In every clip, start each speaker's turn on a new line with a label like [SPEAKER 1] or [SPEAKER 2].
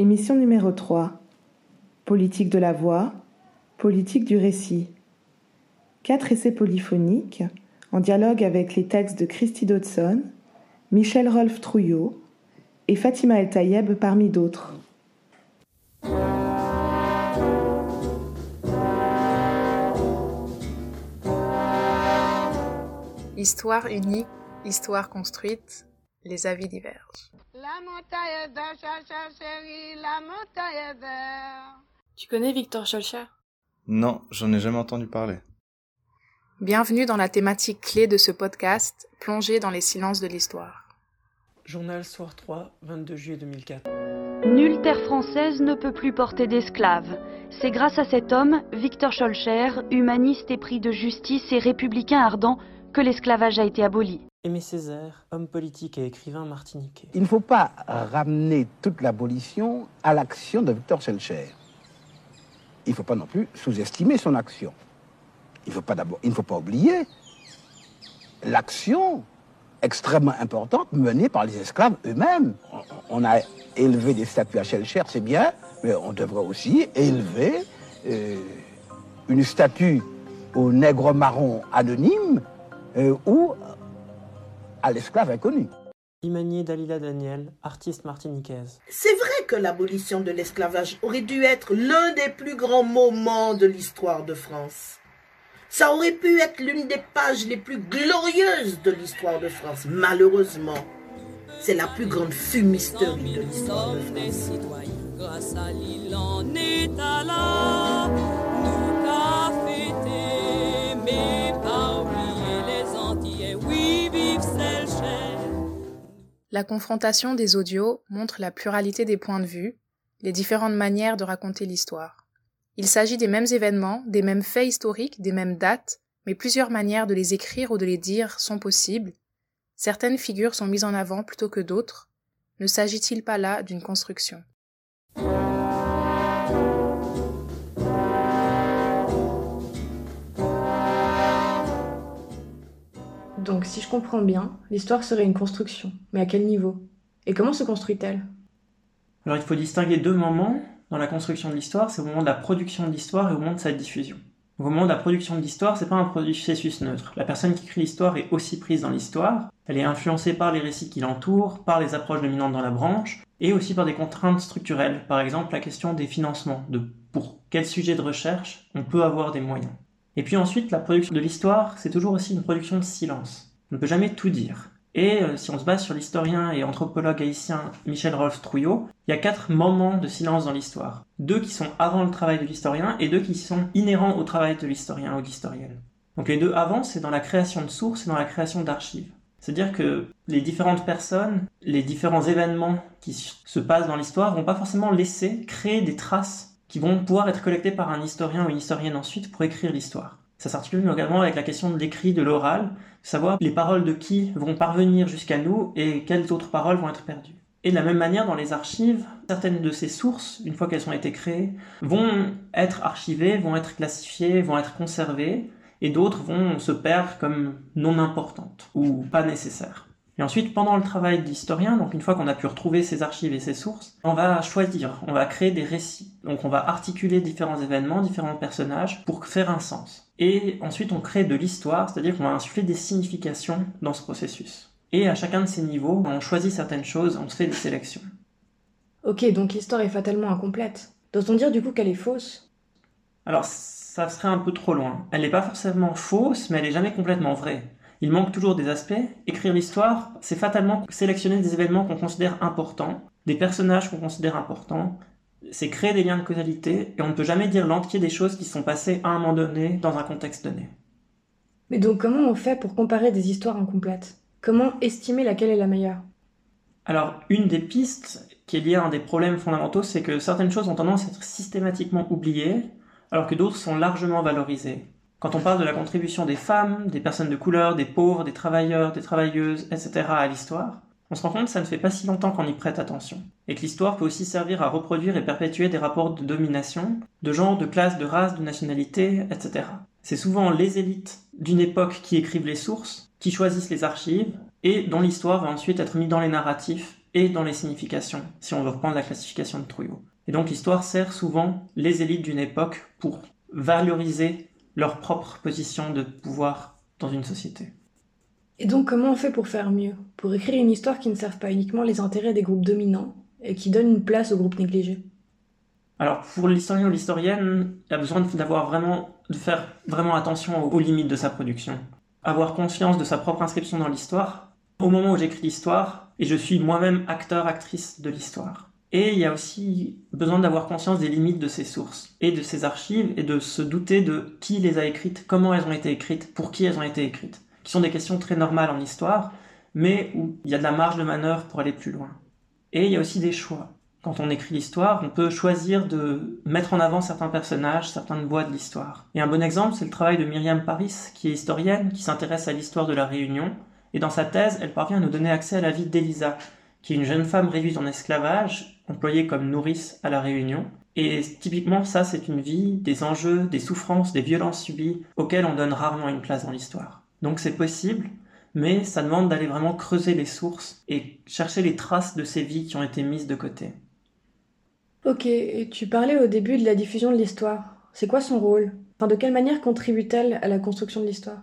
[SPEAKER 1] Émission numéro 3. Politique de la voix, politique du récit. Quatre essais polyphoniques en dialogue avec les textes de Christy Dodson, Michel Rolf Trouillot et Fatima El Tayeb parmi d'autres.
[SPEAKER 2] Histoire unique, histoire construite, les avis divergent.
[SPEAKER 3] La montagne est verte, chérie, la montagne verte.
[SPEAKER 4] Tu connais Victor Schulcher
[SPEAKER 5] Non, j'en ai jamais entendu parler.
[SPEAKER 2] Bienvenue dans la thématique clé de ce podcast, plongée dans les silences de l'histoire.
[SPEAKER 4] Journal Soir 3, 22 juillet 2004.
[SPEAKER 6] Nulle terre française ne peut plus porter d'esclaves. C'est grâce à cet homme, Victor Schulcher, humaniste épris de justice et républicain ardent, que l'esclavage a été aboli.
[SPEAKER 4] Aimé Césaire, homme politique et écrivain martiniquais.
[SPEAKER 7] Il ne faut pas ramener toute l'abolition à l'action de Victor Schellcher. Il ne faut pas non plus sous-estimer son action. Il, ne faut pas oublier l'action extrêmement importante menée par les esclaves eux-mêmes. On- On a élevé des statues à Schellcher, c'est bien, mais on devrait aussi élever euh, une statue au nègre marron anonyme euh, ou à l'esclave inconnu.
[SPEAKER 4] Imanier Dalila Daniel, artiste martiniquaise.
[SPEAKER 8] C'est vrai que l'abolition de l'esclavage aurait dû être l'un des plus grands moments de l'histoire de France. Ça aurait pu être l'une des pages les plus glorieuses de l'histoire de France. Malheureusement, c'est la plus grande fumisterie de l'histoire de France.
[SPEAKER 2] La confrontation des audios montre la pluralité des points de vue, les différentes manières de raconter l'histoire. Il s'agit des mêmes événements, des mêmes faits historiques, des mêmes dates, mais plusieurs manières de les écrire ou de les dire sont possibles. Certaines figures sont mises en avant plutôt que d'autres. Ne s'agit-il pas là d'une construction?
[SPEAKER 9] Donc, si je comprends bien, l'histoire serait une construction. Mais à quel niveau? Et comment se construit-elle?
[SPEAKER 4] Alors il faut distinguer deux moments dans la construction de l'histoire, c'est au moment de la production de l'histoire et au moment de sa diffusion. Au moment de la production de l'histoire, c'est pas un processus neutre. La personne qui écrit l'histoire est aussi prise dans l'histoire, elle est influencée par les récits qui l'entourent, par les approches dominantes dans la branche, et aussi par des contraintes structurelles, par exemple la question des financements, de pour quel sujet de recherche on peut avoir des moyens. Et puis ensuite, la production de l'histoire, c'est toujours aussi une production de silence. On ne peut jamais tout dire. Et euh, si on se base sur l'historien et anthropologue haïtien Michel Rolf Trouillot, il y a quatre moments de silence dans l'histoire. Deux qui sont avant le travail de l'historien et deux qui sont inhérents au travail de l'historien ou de l'historienne. Donc les deux avant, c'est dans la création de sources et dans la création d'archives. C'est-à-dire que les différentes personnes, les différents événements qui se passent dans l'histoire vont pas forcément laisser créer des traces qui vont pouvoir être collectées par un historien ou une historienne ensuite pour écrire l'histoire. Ça s'articule également avec la question de l'écrit, de l'oral, savoir les paroles de qui vont parvenir jusqu'à nous et quelles autres paroles vont être perdues. Et de la même manière, dans les archives, certaines de ces sources, une fois qu'elles ont été créées, vont être archivées, vont être classifiées, vont être conservées, et d'autres vont se perdre comme non importantes ou pas nécessaires. Et ensuite, pendant le travail de l'historien, donc une fois qu'on a pu retrouver ces archives et ces sources, on va choisir, on va créer des récits. Donc on va articuler différents événements, différents personnages pour faire un sens. Et ensuite on crée de l'histoire, c'est-à-dire qu'on va insuffler des significations dans ce processus. Et à chacun de ces niveaux, on choisit certaines choses, on se fait des sélections.
[SPEAKER 9] Ok, donc l'histoire est fatalement incomplète. Doit-on dire du coup qu'elle est fausse?
[SPEAKER 4] Alors ça serait un peu trop loin. Elle n'est pas forcément fausse, mais elle est jamais complètement vraie. Il manque toujours des aspects. Écrire l'histoire, c'est fatalement sélectionner des événements qu'on considère importants, des personnages qu'on considère importants, c'est créer des liens de causalité, et on ne peut jamais dire l'entier des choses qui sont passées à un moment donné, dans un contexte donné.
[SPEAKER 9] Mais donc comment on fait pour comparer des histoires incomplètes? Comment estimer laquelle est la meilleure?
[SPEAKER 4] Alors, une des pistes qui est liée à un des problèmes fondamentaux, c'est que certaines choses ont tendance à être systématiquement oubliées, alors que d'autres sont largement valorisées. Quand on parle de la contribution des femmes, des personnes de couleur, des pauvres, des travailleurs, des travailleuses, etc. à l'histoire, on se rend compte que ça ne fait pas si longtemps qu'on y prête attention. Et que l'histoire peut aussi servir à reproduire et perpétuer des rapports de domination, de genre, de classe, de race, de nationalité, etc. C'est souvent les élites d'une époque qui écrivent les sources, qui choisissent les archives, et dont l'histoire va ensuite être mise dans les narratifs et dans les significations, si on veut reprendre la classification de Trouillot. Et donc l'histoire sert souvent les élites d'une époque pour valoriser leur propre position de pouvoir dans une société.
[SPEAKER 9] Et donc comment on fait pour faire mieux? Pour écrire une histoire qui ne serve pas uniquement les intérêts des groupes dominants et qui donne une place aux groupes négligés?
[SPEAKER 4] Alors pour l'historien ou l'historienne, il a besoin d'avoir vraiment de faire vraiment attention aux, aux limites de sa production, avoir conscience de sa propre inscription dans l'histoire. Au moment où j'écris l'histoire, et je suis moi-même acteur actrice de l'histoire. Et il y a aussi besoin d'avoir conscience des limites de ses sources et de ses archives et de se douter de qui les a écrites, comment elles ont été écrites, pour qui elles ont été écrites, qui sont des questions très normales en histoire, mais où il y a de la marge de manœuvre pour aller plus loin. Et il y a aussi des choix quand on écrit l'histoire, on peut choisir de mettre en avant certains personnages, certaines voix de l'histoire. Et un bon exemple, c'est le travail de Myriam Paris, qui est historienne, qui s'intéresse à l'histoire de la Réunion, et dans sa thèse, elle parvient à nous donner accès à la vie d'Elisa, qui est une jeune femme réduite en esclavage, employée comme nourrice à la Réunion. Et typiquement, ça, c'est une vie, des enjeux, des souffrances, des violences subies, auxquelles on donne rarement une place dans l'histoire. Donc c'est possible, mais ça demande d'aller vraiment creuser les sources et chercher les traces de ces vies qui ont été mises de côté.
[SPEAKER 9] Ok, et tu parlais au début de la diffusion de l'histoire. C'est quoi son rôle? Enfin, De quelle manière contribue-t-elle à la construction de l'histoire?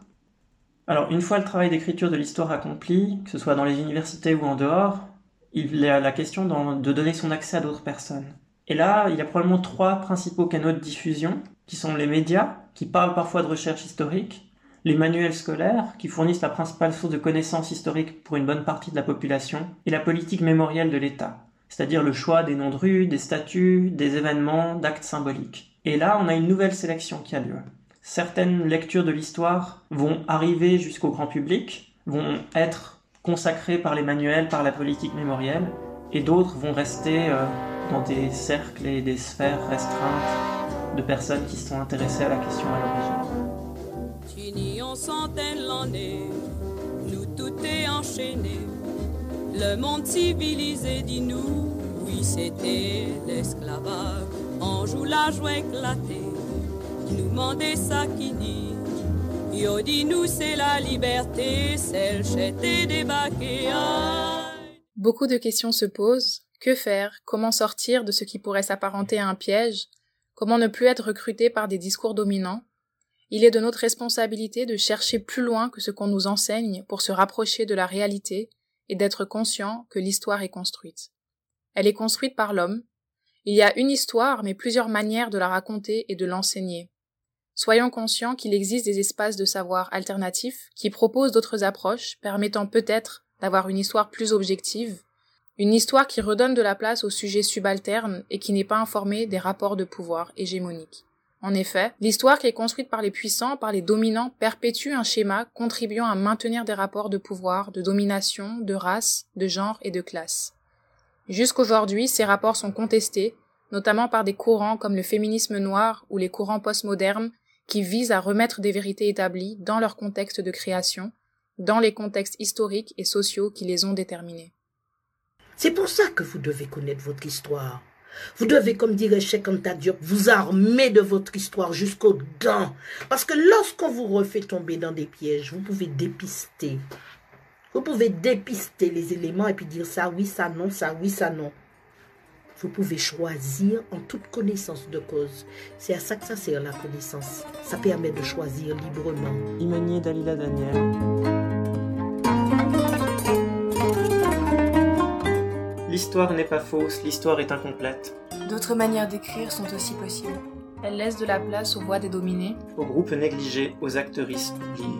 [SPEAKER 4] Alors, une fois le travail d'écriture de l'histoire accompli, que ce soit dans les universités ou en dehors, il y a la question de donner son accès à d'autres personnes. Et là, il y a probablement trois principaux canaux de diffusion, qui sont les médias, qui parlent parfois de recherche historique, les manuels scolaires, qui fournissent la principale source de connaissances historiques pour une bonne partie de la population, et la politique mémorielle de l'État, c'est-à-dire le choix des noms de rues, des statues, des événements, d'actes symboliques. Et là, on a une nouvelle sélection qui a lieu. Certaines lectures de l'histoire vont arriver jusqu'au grand public, vont être consacrées par les manuels, par la politique mémorielle, et d'autres vont rester euh, dans des cercles et des sphères restreintes de personnes qui sont intéressées à la question à l'origine. nous tout est enchaîné
[SPEAKER 10] le monde civilisé dit nous, oui c'était l'esclavage. On joue la joie éclatée, nous mandait ça qui dit.
[SPEAKER 2] Beaucoup de questions se posent. Que faire? Comment sortir de ce qui pourrait s'apparenter à un piège? Comment ne plus être recruté par des discours dominants? Il est de notre responsabilité de chercher plus loin que ce qu'on nous enseigne pour se rapprocher de la réalité et d'être conscient que l'histoire est construite. Elle est construite par l'homme. Il y a une histoire, mais plusieurs manières de la raconter et de l'enseigner. Soyons conscients qu'il existe des espaces de savoir alternatifs qui proposent d'autres approches permettant peut-être d'avoir une histoire plus objective, une histoire qui redonne de la place aux sujets subalternes et qui n'est pas informée des rapports de pouvoir hégémoniques. En effet, l'histoire qui est construite par les puissants, par les dominants, perpétue un schéma contribuant à maintenir des rapports de pouvoir, de domination, de race, de genre et de classe. Jusqu'aujourd'hui, ces rapports sont contestés, notamment par des courants comme le féminisme noir ou les courants postmodernes qui visent à remettre des vérités établies dans leur contexte de création, dans les contextes historiques et sociaux qui les ont déterminés.
[SPEAKER 8] C'est pour ça que vous devez connaître votre histoire. Vous devez, comme dirait Cheikh Anta vous armer de votre histoire jusqu'aux dents. Parce que lorsqu'on vous refait tomber dans des pièges, vous pouvez dépister. Vous pouvez dépister les éléments et puis dire ça oui, ça non, ça oui, ça non. Vous pouvez choisir en toute connaissance de cause. C'est à ça que ça sert la connaissance. Ça permet de choisir librement.
[SPEAKER 4] Imenier Dalila Daniel. L'histoire n'est pas fausse, l'histoire est incomplète.
[SPEAKER 9] D'autres manières d'écrire sont aussi possibles.
[SPEAKER 2] Elle laisse de la place aux voix des dominés,
[SPEAKER 4] aux groupes négligés, aux acteuristes oubliés.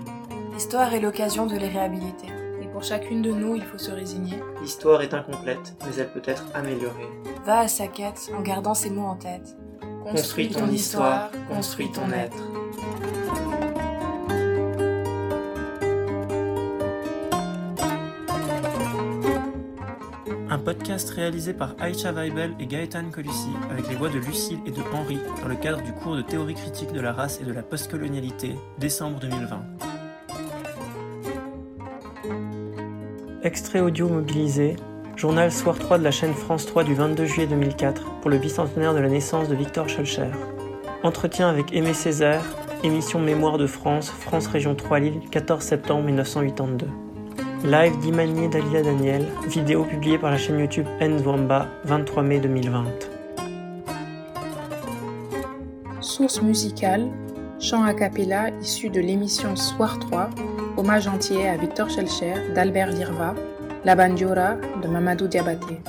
[SPEAKER 9] L'histoire est l'occasion de les réhabiliter.
[SPEAKER 2] Pour chacune de nous, il faut se résigner.
[SPEAKER 4] L'histoire est incomplète, mais elle peut être améliorée.
[SPEAKER 9] Va à sa quête en gardant ces mots en tête.
[SPEAKER 2] Construis, ton, histoire, construis ton être.
[SPEAKER 4] podcast réalisé par Aïcha Weibel et Gaëtan Colussi, avec les voix de Lucille et de Henri, dans le cadre du cours de théorie critique de la race et de la postcolonialité, décembre 2020. Extrait audio mobilisé, journal Soir 3 de la chaîne France 3 du 22 juillet 2004, pour le bicentenaire de la naissance de Victor Schulcher. Entretien avec Aimé Césaire, émission Mémoire de France, France Région 3 Lille, 14 septembre 1982. Live d'Imani Dalida Daniel, vidéo publiée par la chaîne YouTube Nzwamba, 23 mai 2020.
[SPEAKER 2] Source musicale, chant a cappella issu de l'émission Soir 3, hommage entier à Victor Schelcher d'Albert Virva, La Bandiora de Mamadou Diabaté.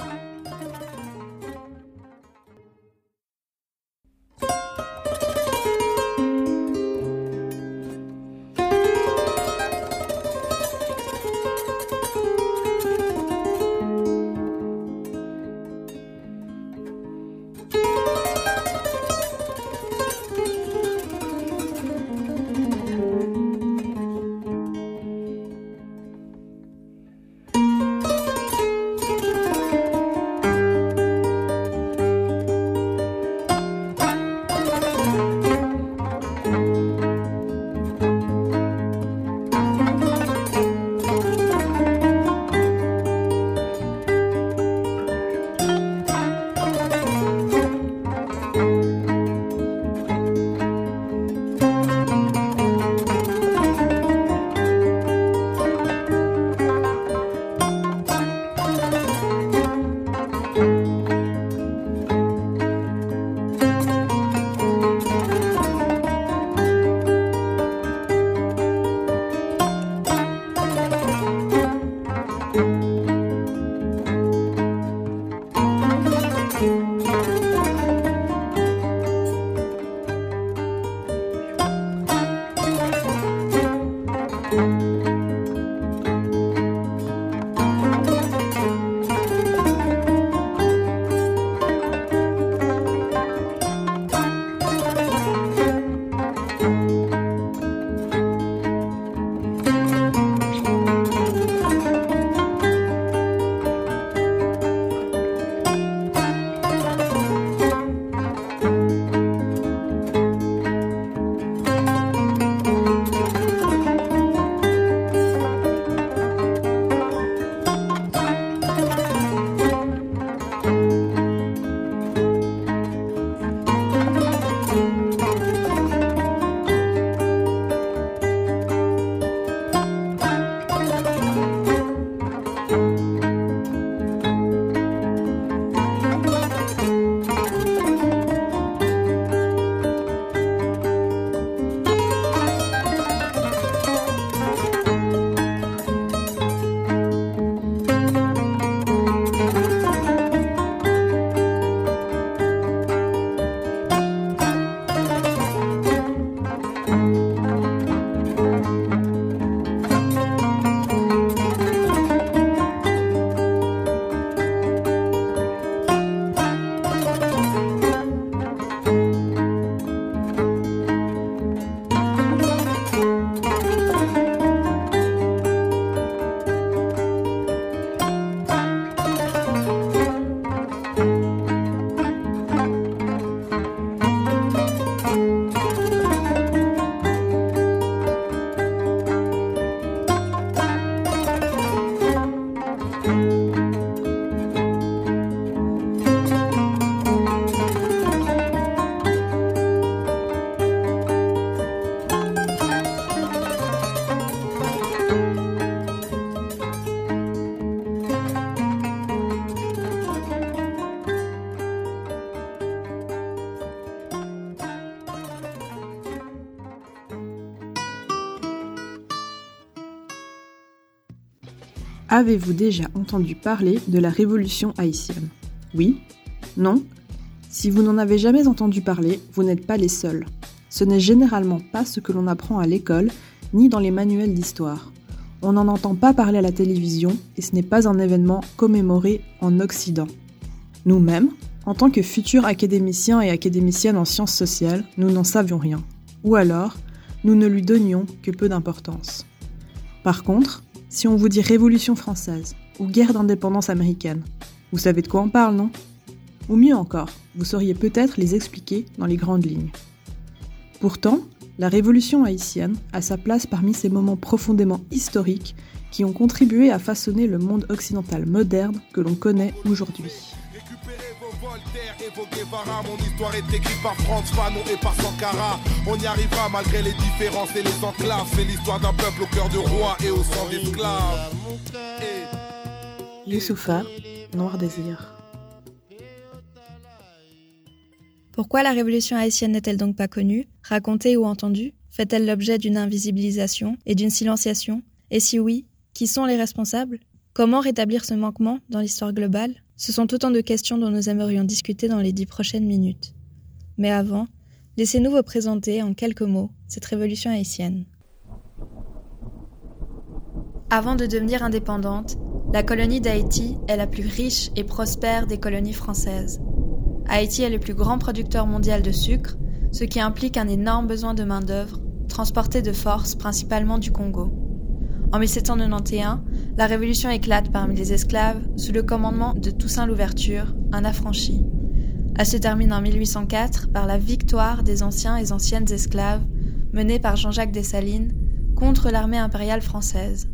[SPEAKER 11] Avez-vous déjà entendu parler de la révolution haïtienne? Oui? Non? Si vous n'en avez jamais entendu parler, vous n'êtes pas les seuls. Ce n'est généralement pas ce que l'on apprend à l'école, ni dans les manuels d'histoire. On n'en entend pas parler à la télévision et ce n'est pas un événement commémoré en Occident. Nous-mêmes, en tant que futurs académiciens et académiciennes en sciences sociales, nous n'en savions rien. Ou alors, nous ne lui donnions que peu d'importance. Par contre, si on vous dit Révolution française ou guerre d'indépendance américaine, vous savez de quoi on parle, non? Ou mieux encore, vous sauriez peut-être les expliquer dans les grandes lignes. Pourtant, la Révolution haïtienne a sa place parmi ces moments profondément historiques qui ont contribué à façonner le monde occidental moderne que l'on connaît aujourd'hui.
[SPEAKER 12] Voltaire et Guevara, mon histoire est écrite par Franz Fanon et par Sankara. On y arrivera malgré les différences et les enclaves. C'est l'histoire d'un peuple au cœur de roi et au sang d'esclaves.
[SPEAKER 11] Youssoufa, Noir Désir.
[SPEAKER 13] Pourquoi la révolution haïtienne n'est-elle donc pas connue, racontée ou entendue? Fait-elle l'objet d'une invisibilisation et d'une silenciation? Et si oui, qui sont les responsables? Comment rétablir ce manquement dans l'histoire globale? Ce sont autant de questions dont nous aimerions discuter dans les dix prochaines minutes. Mais avant, laissez-nous vous présenter en quelques mots cette révolution haïtienne. Avant de devenir indépendante, la colonie d'Haïti est la plus riche et prospère des colonies françaises. Haïti est le plus grand producteur mondial de sucre, ce qui implique un énorme besoin de main-d'œuvre, transportée de force principalement du Congo. En 1791, la révolution éclate parmi les esclaves sous le commandement de Toussaint Louverture, un affranchi. Elle se termine en 1804 par la victoire des anciens et anciennes esclaves menée par Jean-Jacques Dessalines contre l'armée impériale française.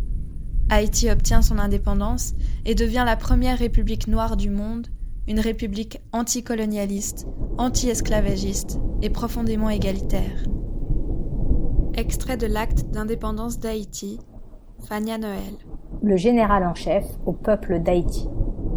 [SPEAKER 13] Haïti obtient son indépendance et devient la première république noire du monde une république anticolonialiste, anti-esclavagiste et profondément égalitaire. Extrait de l'acte d'indépendance d'Haïti, Fania Noël.
[SPEAKER 14] Le général en chef au peuple d'Haïti.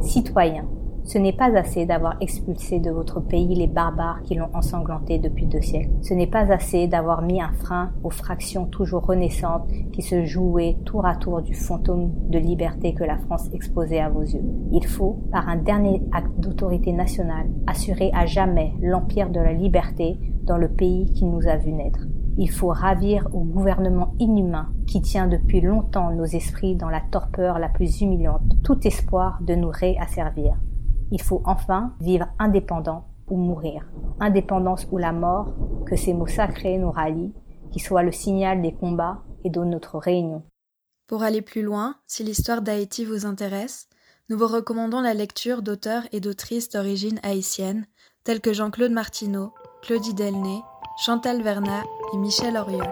[SPEAKER 14] Citoyens, ce n'est pas assez d'avoir expulsé de votre pays les barbares qui l'ont ensanglanté depuis deux siècles. Ce n'est pas assez d'avoir mis un frein aux fractions toujours renaissantes qui se jouaient tour à tour du fantôme de liberté que la France exposait à vos yeux. Il faut, par un dernier acte d'autorité nationale, assurer à jamais l'empire de la liberté dans le pays qui nous a vu naître. Il faut ravir au gouvernement inhumain qui tient depuis longtemps nos esprits dans la torpeur la plus humiliante tout espoir de nous réasservir. Il faut enfin vivre indépendant ou mourir. Indépendance ou la mort, que ces mots sacrés nous rallient, qui soient le signal des combats et de notre réunion.
[SPEAKER 13] Pour aller plus loin, si l'histoire d'Haïti vous intéresse, nous vous recommandons la lecture d'auteurs et d'autrices d'origine haïtienne, tels que Jean-Claude Martineau, Claudie Delnay, Chantal Vernat Michel Auriol.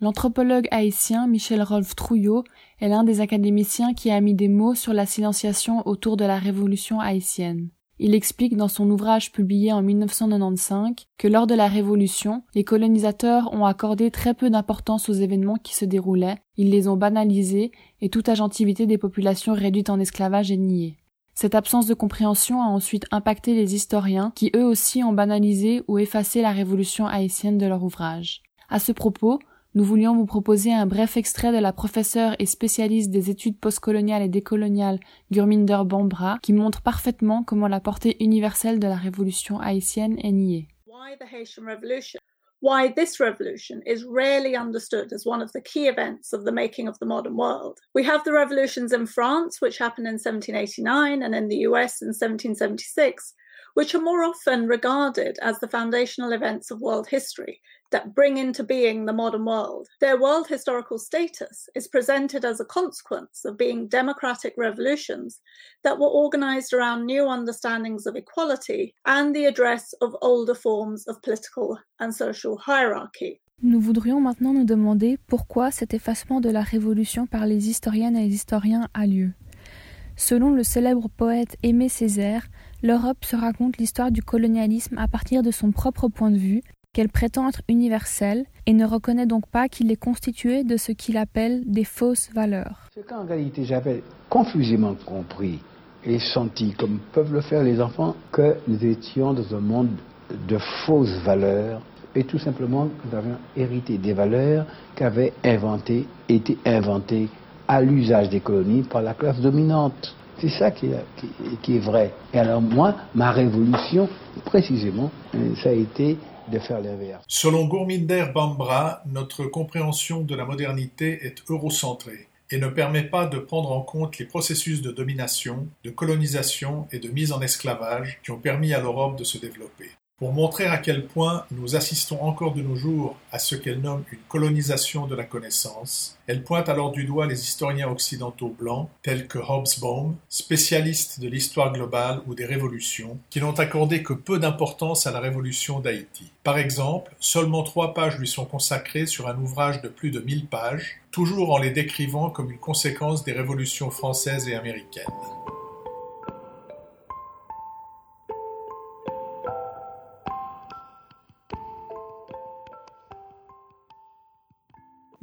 [SPEAKER 15] L'anthropologue haïtien Michel Rolf Trouillot est l'un des académiciens qui a mis des mots sur la silenciation autour de la révolution haïtienne. Il explique dans son ouvrage publié en 1995 que lors de la Révolution, les colonisateurs ont accordé très peu d'importance aux événements qui se déroulaient, ils les ont banalisés et toute agentivité des populations réduites en esclavage est niée. Cette absence de compréhension a ensuite impacté les historiens qui eux aussi ont banalisé ou effacé la révolution haïtienne de leur ouvrage. À ce propos, nous voulions vous proposer un bref extrait de la professeure et spécialiste des études postcoloniales et décoloniales Gurminder Bambra qui montre parfaitement comment la portée universelle de la révolution haïtienne est niée.
[SPEAKER 16] Why this revolution is rarely understood as one of the key events of the making of the modern world. We have the revolutions in France, which happened in 1789, and in the US in 1776, which are more often regarded as the foundational events of world history that bring into being the modern world. Their world historical status is presented as a consequence of being democratic revolutions that were organized around new understandings of equality and the address of older forms of political and social hierarchy.
[SPEAKER 15] Nous voudrions maintenant nous demander pourquoi cet effacement de la Révolution par les historiennes et les historiens a lieu. Selon le célèbre poète Aimé Césaire, l'Europe se raconte l'histoire du colonialisme à partir de son propre point de vue, qu'elle prétend être universelle, et ne reconnaît donc pas qu'il est constitué de ce qu'il appelle des fausses valeurs.
[SPEAKER 7] Ce qu'en réalité j'avais confusément compris et senti, comme peuvent le faire les enfants, que nous étions dans un monde de fausses valeurs et tout simplement que nous avions hérité des valeurs qu'avaient inventées, été inventées à l'usage des colonies par la classe dominante. C'est ça qui est, vrai. Et alors moi, ma révolution, précisément, ça a été
[SPEAKER 17] Selon Gourminder Bambra, notre compréhension de la modernité est eurocentrée et ne permet pas de prendre en compte les processus de domination, de colonisation et de mise en esclavage qui ont permis à l'Europe de se développer. Pour montrer à quel point nous assistons encore de nos jours à ce qu'elle nomme une colonisation de la connaissance, elle pointe alors du doigt les historiens occidentaux blancs, tels que Hobsbawm, spécialistes de l'histoire globale ou des révolutions, qui n'ont accordé que peu d'importance à la révolution d'Haïti. Par exemple, seulement trois pages lui sont consacrées sur un ouvrage de plus de mille pages, toujours en les décrivant comme une conséquence des révolutions françaises et américaines.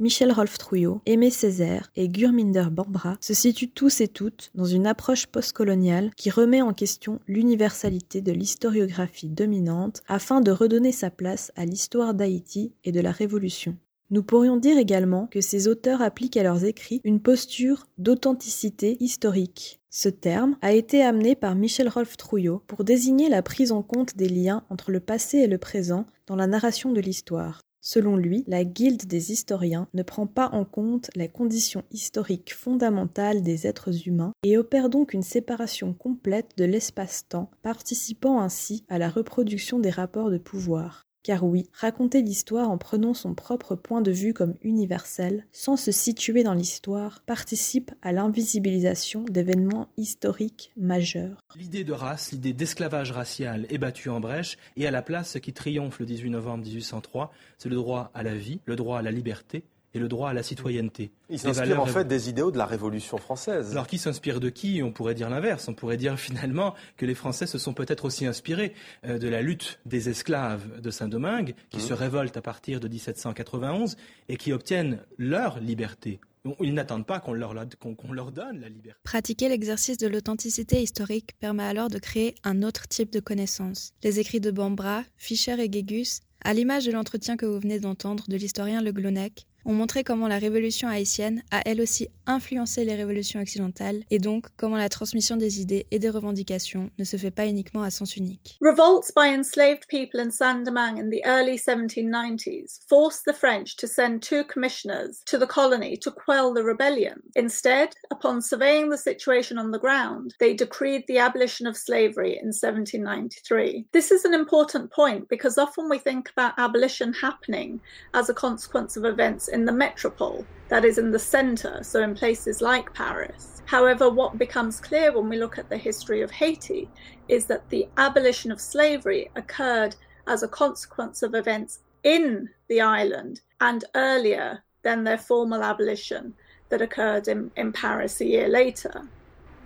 [SPEAKER 11] Michel Rolf Trouillot, Aimé Césaire et Gurminder Bambra se situent tous et toutes dans une approche postcoloniale qui remet en question l'universalité de l'historiographie dominante afin de redonner sa place à l'histoire d'Haïti et de la Révolution. Nous pourrions dire également que ces auteurs appliquent à leurs écrits une posture d'authenticité historique. Ce terme a été amené par Michel Rolf Trouillot pour désigner la prise en compte des liens entre le passé et le présent dans la narration de l'histoire. Selon lui, la Guilde des historiens ne prend pas en compte les conditions historiques fondamentales des êtres humains et opère donc une séparation complète de l'espace-temps, participant ainsi à la reproduction des rapports de pouvoir. Car oui, raconter l'histoire en prenant son propre point de vue comme universel, sans se situer dans l'histoire, participe à l'invisibilisation d'événements historiques majeurs.
[SPEAKER 18] L'idée de race, l'idée d'esclavage racial est battue en brèche, et à la place, ce qui triomphe le 18 novembre 1803, c'est le droit à la vie, le droit à la liberté, et le droit à la citoyenneté.
[SPEAKER 19] Il s'inspire en fait des idéaux de la Révolution française.
[SPEAKER 18] Alors qui s'inspire de qui? On pourrait dire l'inverse. On pourrait dire finalement que les Français se sont peut-être aussi inspirés euh, de la lutte des esclaves de Saint-Domingue, qui mmh. se révoltent à partir de 1791 et qui obtiennent leur liberté. Ils n'attendent pas qu'on leur, leur, donne la liberté.
[SPEAKER 13] Pratiquer l'exercice de l'authenticité historique permet alors de créer un autre type de connaissance. Les écrits de Bambra, Fischer et Guégus, à l'image de l'entretien que vous venez d'entendre de l'historien Le Glonec, ont montré comment la révolution haïtienne a elle aussi influencé les révolutions occidentales et donc comment la transmission des idées et des revendications ne se fait pas uniquement à sens unique.
[SPEAKER 16] Revolts by enslaved people in Saint-Domingue in the early 1790s forced the French to send two commissioners to the colony to quell the rebellion. Instead, upon surveying the situation on the ground, they decreed the abolition of slavery in 1793. This is an important point because often we think about abolition happening as a consequence of events in the metropole, that is in the centre, so in places like Paris. However, what becomes clear when we look at the history of Haiti is that the abolition of slavery occurred as a consequence of events in the island and earlier than their formal abolition that occurred in, in Paris a year later.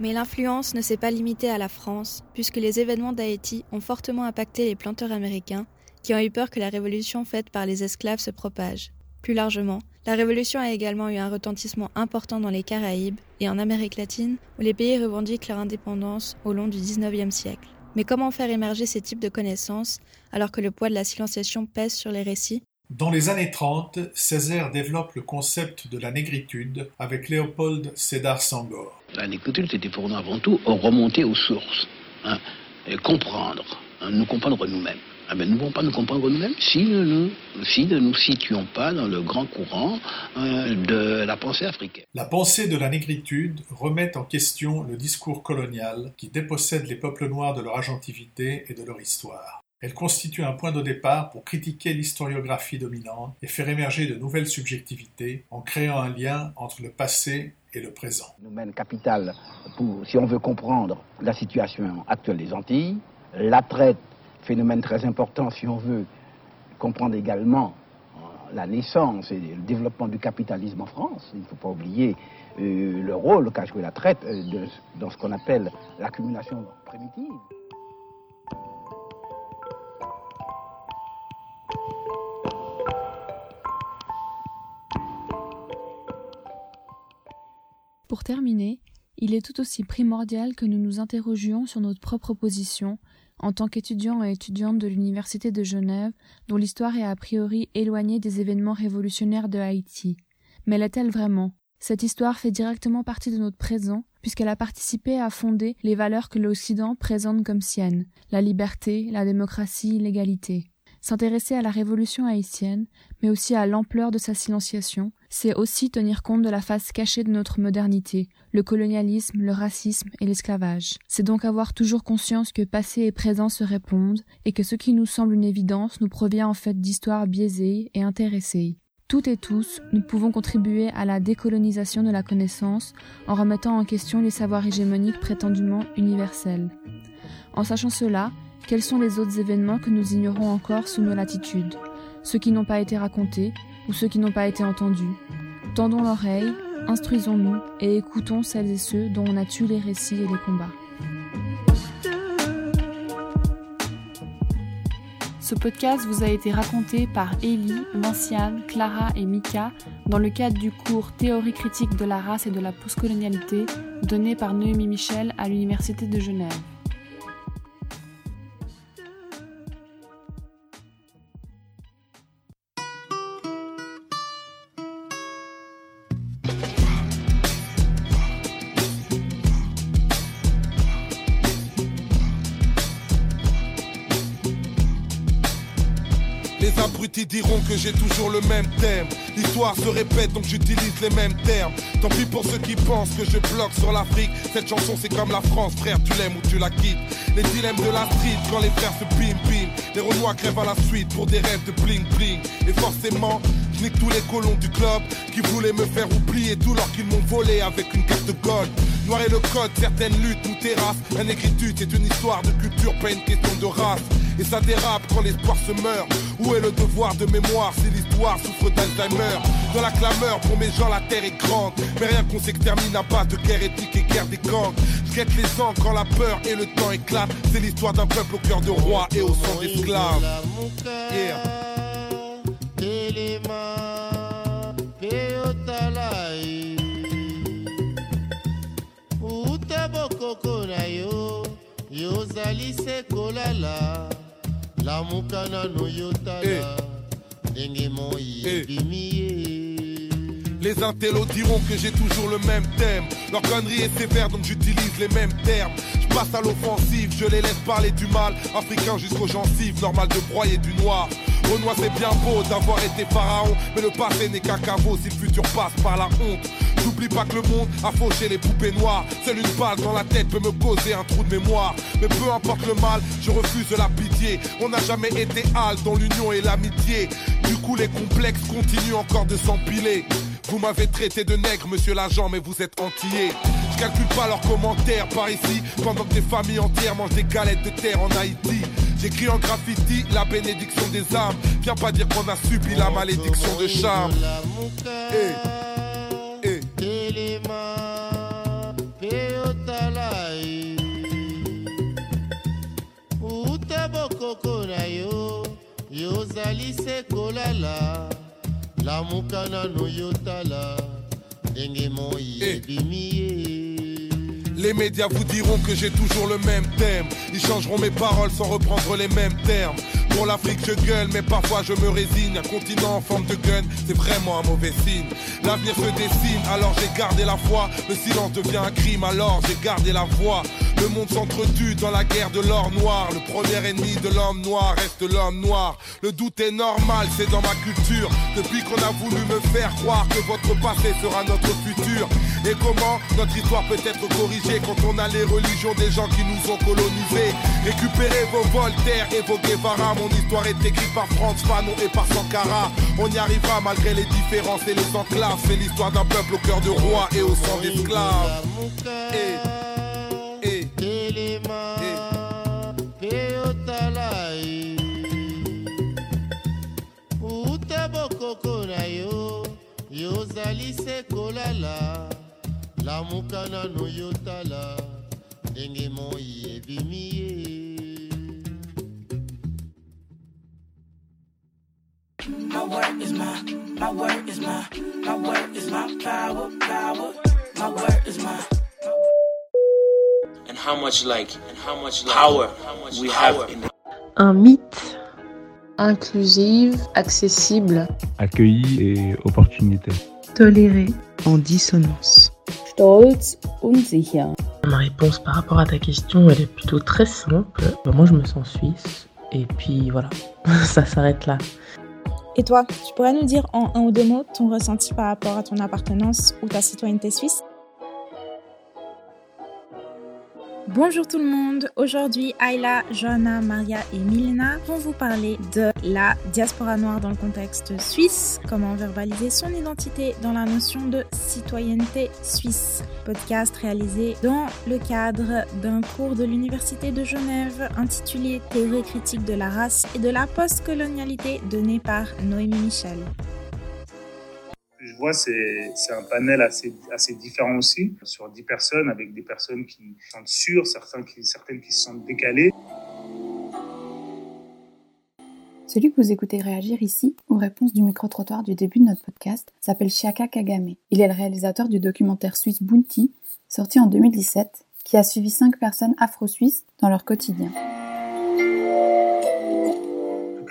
[SPEAKER 13] Mais l'influence ne s'est pas limitée à la France, puisque les événements d'Haïti ont fortement impacté les planteurs américains, qui ont eu peur que la révolution faite par les esclaves se propage. Plus largement, la Révolution a également eu un retentissement important dans les Caraïbes et en Amérique latine, où les pays revendiquent leur indépendance au long du XIXe siècle. Mais comment faire émerger ces types de connaissances alors que le poids de la silenciation pèse sur les récits?
[SPEAKER 17] Dans les années 30, Césaire développe le concept de la négritude avec Léopold Sédar Sangor.
[SPEAKER 20] La négritude, c'était pour nous avant tout remonter aux sources, hein, et comprendre, hein, nous comprendre nous-mêmes. Ah ben, nous ne pouvons pas nous comprendre nous-mêmes si nous, nous, si ne nous situons pas dans le grand courant euh, de la pensée africaine.
[SPEAKER 17] La pensée de la négritude remet en question le discours colonial qui dépossède les peuples noirs de leur agentivité et de leur histoire. Elle constitue un point de départ pour critiquer l'historiographie dominante et faire émerger de nouvelles subjectivités en créant un lien entre le passé et le présent.
[SPEAKER 7] Nous mène capital pour, si on veut comprendre la situation actuelle des Antilles, la traite phénomène très important si on veut comprendre également euh, la naissance et le développement du capitalisme en France. Il ne faut pas oublier euh, le rôle qu'a joué la traite euh, dans ce qu'on appelle l'accumulation primitive.
[SPEAKER 15] Pour terminer, il est tout aussi primordial que nous nous interrogions sur notre propre position en tant qu'étudiant et étudiante de l'Université de Genève, dont l'histoire est a priori éloignée des événements révolutionnaires de Haïti. Mais l'est-elle vraiment? Cette histoire fait directement partie de notre présent, puisqu'elle a participé à fonder les valeurs que l'Occident présente comme siennes la liberté, la démocratie, l'égalité. S'intéresser à la révolution haïtienne, mais aussi à l'ampleur de sa silenciation, c'est aussi tenir compte de la face cachée de notre modernité, le colonialisme, le racisme et l'esclavage. C'est donc avoir toujours conscience que passé et présent se répondent et que ce qui nous semble une évidence nous provient en fait d'histoires biaisées et intéressées. Toutes et tous, nous pouvons contribuer à la décolonisation de la connaissance en remettant en question les savoirs hégémoniques prétendument universels. En sachant cela, quels sont les autres événements que nous ignorons encore sous nos latitudes? Ceux qui n'ont pas été racontés ou ceux qui n'ont pas été entendus? Tendons l'oreille, instruisons-nous et écoutons celles et ceux dont on a tué les récits et les combats. Ce podcast vous a été raconté par Ellie, Vinciane, Clara et Mika dans le cadre du cours Théorie critique de la race et de la postcolonialité donné par Noémie Michel à l'Université de Genève.
[SPEAKER 12] Abrutis diront que j'ai toujours le même thème. L'histoire se répète donc j'utilise les mêmes termes. Tant pis pour ceux qui pensent que je bloque sur l'Afrique. Cette chanson c'est comme la France, frère, tu l'aimes ou tu la quittes. Les dilemmes de la street quand les frères se bim bim. Les Renois crèvent à la suite pour des rêves de bling bling. Et forcément, je nique tous les colons du club qui voulaient me faire oublier tout l'or qu'ils m'ont volé avec une carte gold. Noir et le code, certaines luttes nous terrassent. La négritude c'est une histoire de culture, pas une question de race. Et ça dérape quand l'espoir se meurt. Où est le devoir de mémoire si l'histoire souffre d'Alzheimer? Dans la clameur, pour mes gens, la terre est grande. Mais rien qu'on s'extermine à pas de guerre éthique et guerre des gangs. Je les sangs quand la peur et le temps éclatent. C'est l'histoire d'un peuple au cœur de roi et au sang d'esclaves. Lamuka nano yo tala ndenge moi ebimi ye Les intellos diront que j'ai toujours le même thème. Leur connerie est sévère donc j'utilise les mêmes termes. Passe à l'offensive, je les laisse parler du mal. Africain jusqu'aux gencives, normal de broyer du noir. Renoir c'est bien beau d'avoir été pharaon, mais le passé n'est qu'un caveau si le futur passe par la honte. N'oublie pas que le monde a fauché les poupées noires. Seule une balle dans la tête peut me causer un trou de mémoire. Mais peu importe le mal, je refuse la pitié. On n'a jamais été hal dans l'union et l'amitié. Du coup, les complexes continuent encore de s'empiler. Vous m'avez traité de nègre, monsieur l'agent, mais vous êtes entier. Je calcule pas leurs commentaires par ici, pendant que des familles entières mangent des galettes de terre en Haïti. J'écris en graffiti la bénédiction des âmes. Viens pas dire qu'on a subi la malédiction de charme. Les médias vous diront que j'ai toujours le même thème. Ils changeront mes paroles sans reprendre les mêmes termes. Pour l'Afrique, je gueule, mais parfois je me résigne. Un continent en forme de gun, c'est vraiment un mauvais signe. L'avenir se dessine, alors j'ai gardé la foi. Le silence devient un crime, alors j'ai gardé la voix. Le monde s'entretue dans la guerre de l'or noir. Le premier ennemi de l'homme noir reste l'homme noir. Le doute est normal, c'est dans ma culture. Depuis qu'on a voulu me faire croire que votre passé sera notre futur. Et comment notre histoire peut être corrigée quand on a les religions des gens qui nous ont colonisés. Récupérez vos Voltaire et vos Guevara. Mon histoire est écrite par Franz Fanon et par Sankara. On y arrivera malgré les différences et les enclaves. C'est l'histoire d'un peuple au cœur de roi et au sang d'esclaves. yozali se kolala lamuka nano yo tala ndenge moi ebimi ye My word is my, my word is my, my word is my power, power. My word is my. And how much like, and how much like power we have in the...
[SPEAKER 11] Un mythe inclusive, accessible,
[SPEAKER 21] accueilli et opportunité,
[SPEAKER 1] toléré, en dissonance.
[SPEAKER 22] Stolz, unsicher.
[SPEAKER 23] Ma réponse par rapport à ta question, elle est plutôt très simple. Moi, je me sens suisse
[SPEAKER 24] Et puis voilà, ça s'arrête là.
[SPEAKER 22] Et toi, tu pourrais nous dire en un ou deux mots ton ressenti par rapport à ton appartenance ou ta citoyenneté suisse? Bonjour tout le monde, aujourd'hui Ayla, Johanna, Maria et Milena vont vous parler de la diaspora noire dans le contexte suisse, comment verbaliser son identité dans la notion de citoyenneté suisse. Podcast réalisé dans le cadre d'un cours de l'Université de Genève intitulé Théorie critique de la race et de la postcolonialité donné par Noémie Michel
[SPEAKER 23] vois, c'est un panel assez, assez différent aussi, sur 10 personnes, avec des personnes qui sont sûres, certains qui, certaines qui se sentent décalées.
[SPEAKER 25] Celui que vous écoutez réagir ici, aux réponses du micro-trottoir du début de notre podcast, s'appelle Shiaka Kagame. Il est le réalisateur du documentaire suisse Bounty, sorti en 2017, qui a suivi 5 personnes afro-suisses dans leur quotidien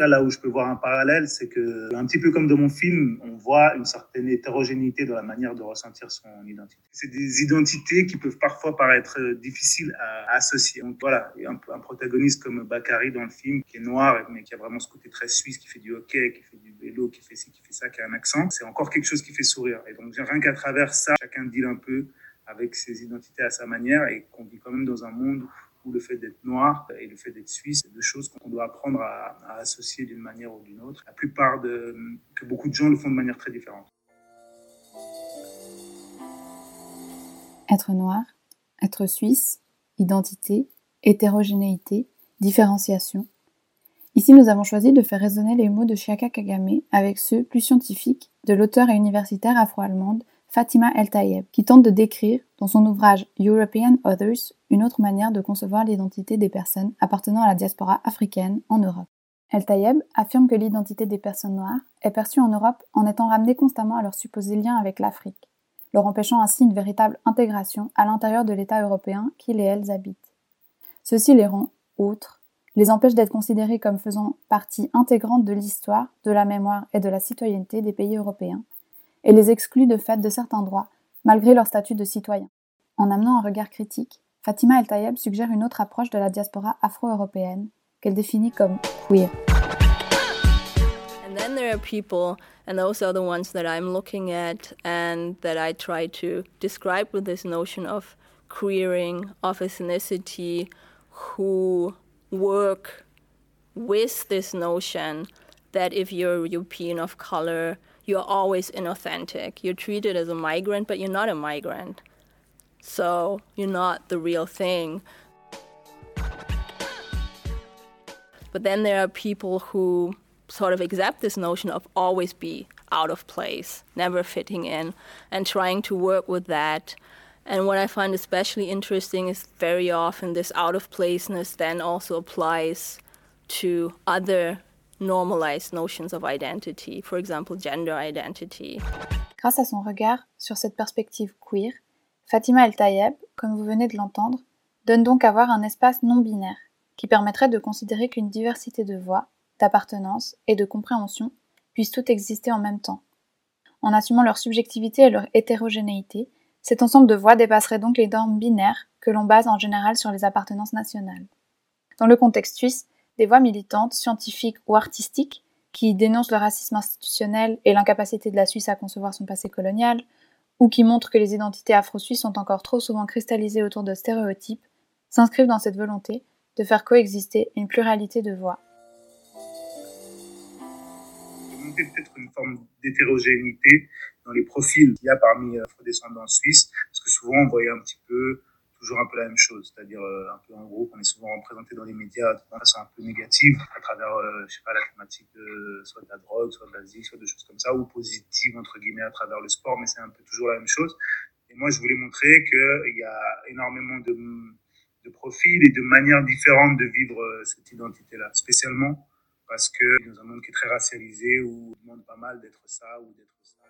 [SPEAKER 23] là où je peux voir un parallèle, c'est que, un petit peu comme dans mon film, on voit une certaine hétérogénéité dans la manière de ressentir son identité. C'est des identités qui peuvent parfois paraître difficiles à, associer. Donc voilà, un, un, protagoniste comme Bakary dans le film, qui est noir, mais qui a vraiment ce côté très suisse, qui fait du hockey, qui fait du vélo, qui fait ci, qui fait ça, qui a un accent, c'est encore quelque chose qui fait sourire. Et donc rien qu'à travers ça, chacun deal un peu avec ses identités à sa manière et qu'on vit quand même dans un monde le fait d'être noir et le fait d'être suisse, c'est deux choses qu'on doit apprendre à, associer d'une manière ou d'une autre. La plupart de, que beaucoup de gens le font de manière très différente.
[SPEAKER 25] Être noir, être suisse, identité, hétérogénéité, différenciation. Ici, nous avons choisi de faire résonner les mots de Shiaka Kagame avec ceux plus scientifiques de l'auteur et universitaire afro-allemande Fatima El Tayeb, qui tente de décrire, dans son ouvrage European Others, une autre manière de concevoir l'identité des personnes appartenant à la diaspora africaine en Europe. El Tayeb affirme que l'identité des personnes noires est perçue en Europe en étant ramenée constamment à leur supposé lien avec l'Afrique, leur empêchant ainsi une véritable intégration à l'intérieur de l'État européen qu'ils et elles habitent. Ceci les rend autres, les empêche d'être considérés comme faisant partie intégrante de l'histoire, de la mémoire et de la citoyenneté des pays européens, et les exclut de fait de certains droits, malgré leur statut de citoyen. En amenant un regard critique, Fatima El Tayeb suggère une autre approche de la diaspora afro-européenne, qu'elle définit comme queer.
[SPEAKER 26] And then there are people, and those are the ones that I'm looking at and that I try to describe with this notion of queering, of ethnicity, who work with this notion that if you're European of color, you're always inauthentic. You're treated as a migrant, but you're not a migrant. So you're not the real thing. But then there are people who sort of accept this notion of always be out of place, never fitting in, and trying to work with that. And what I find especially interesting is very often this out of placeness then also applies to other normalized notions of identity, for example, gender identity.
[SPEAKER 25] Grâce à son regard sur cette perspective queer, Fatima El Tayeb, comme vous venez de l'entendre, donne donc à voir un espace non binaire qui permettrait de considérer qu'une diversité de voix, d'appartenance et de compréhension puissent toutes exister en même temps. En assumant leur subjectivité et leur hétérogénéité, cet ensemble de voix dépasserait donc les normes binaires que l'on base en général sur les appartenances nationales. Dans le contexte suisse, des voix militantes, scientifiques ou artistiques, qui dénoncent le racisme institutionnel et l'incapacité de la Suisse à concevoir son passé colonial, ou qui montrent que les identités afro-suisses sont encore trop souvent cristallisées autour de stéréotypes, s'inscrivent dans cette volonté de faire coexister une pluralité de voix.
[SPEAKER 23] peut-être une forme d'hétérogénéité dans les profils qu'il y a parmi les afro-descendants suisses, parce que souvent on voyait un petit peu toujours un peu la même chose, c'est-à-dire euh, un peu en groupe, on est souvent représenté dans les médias de façon un peu négative à travers, euh, je sais pas, la thématique de soit de la drogue, soit de l'Asie, soit de choses comme ça, ou positive entre guillemets à travers le sport, mais c'est un peu toujours la même chose. Et moi, je voulais montrer qu'il y a énormément de, de profils et de manières différentes de vivre euh, cette identité-là, spécialement parce que dans un monde qui est très racialisé où on demande pas mal d'être ça ou d'être ça.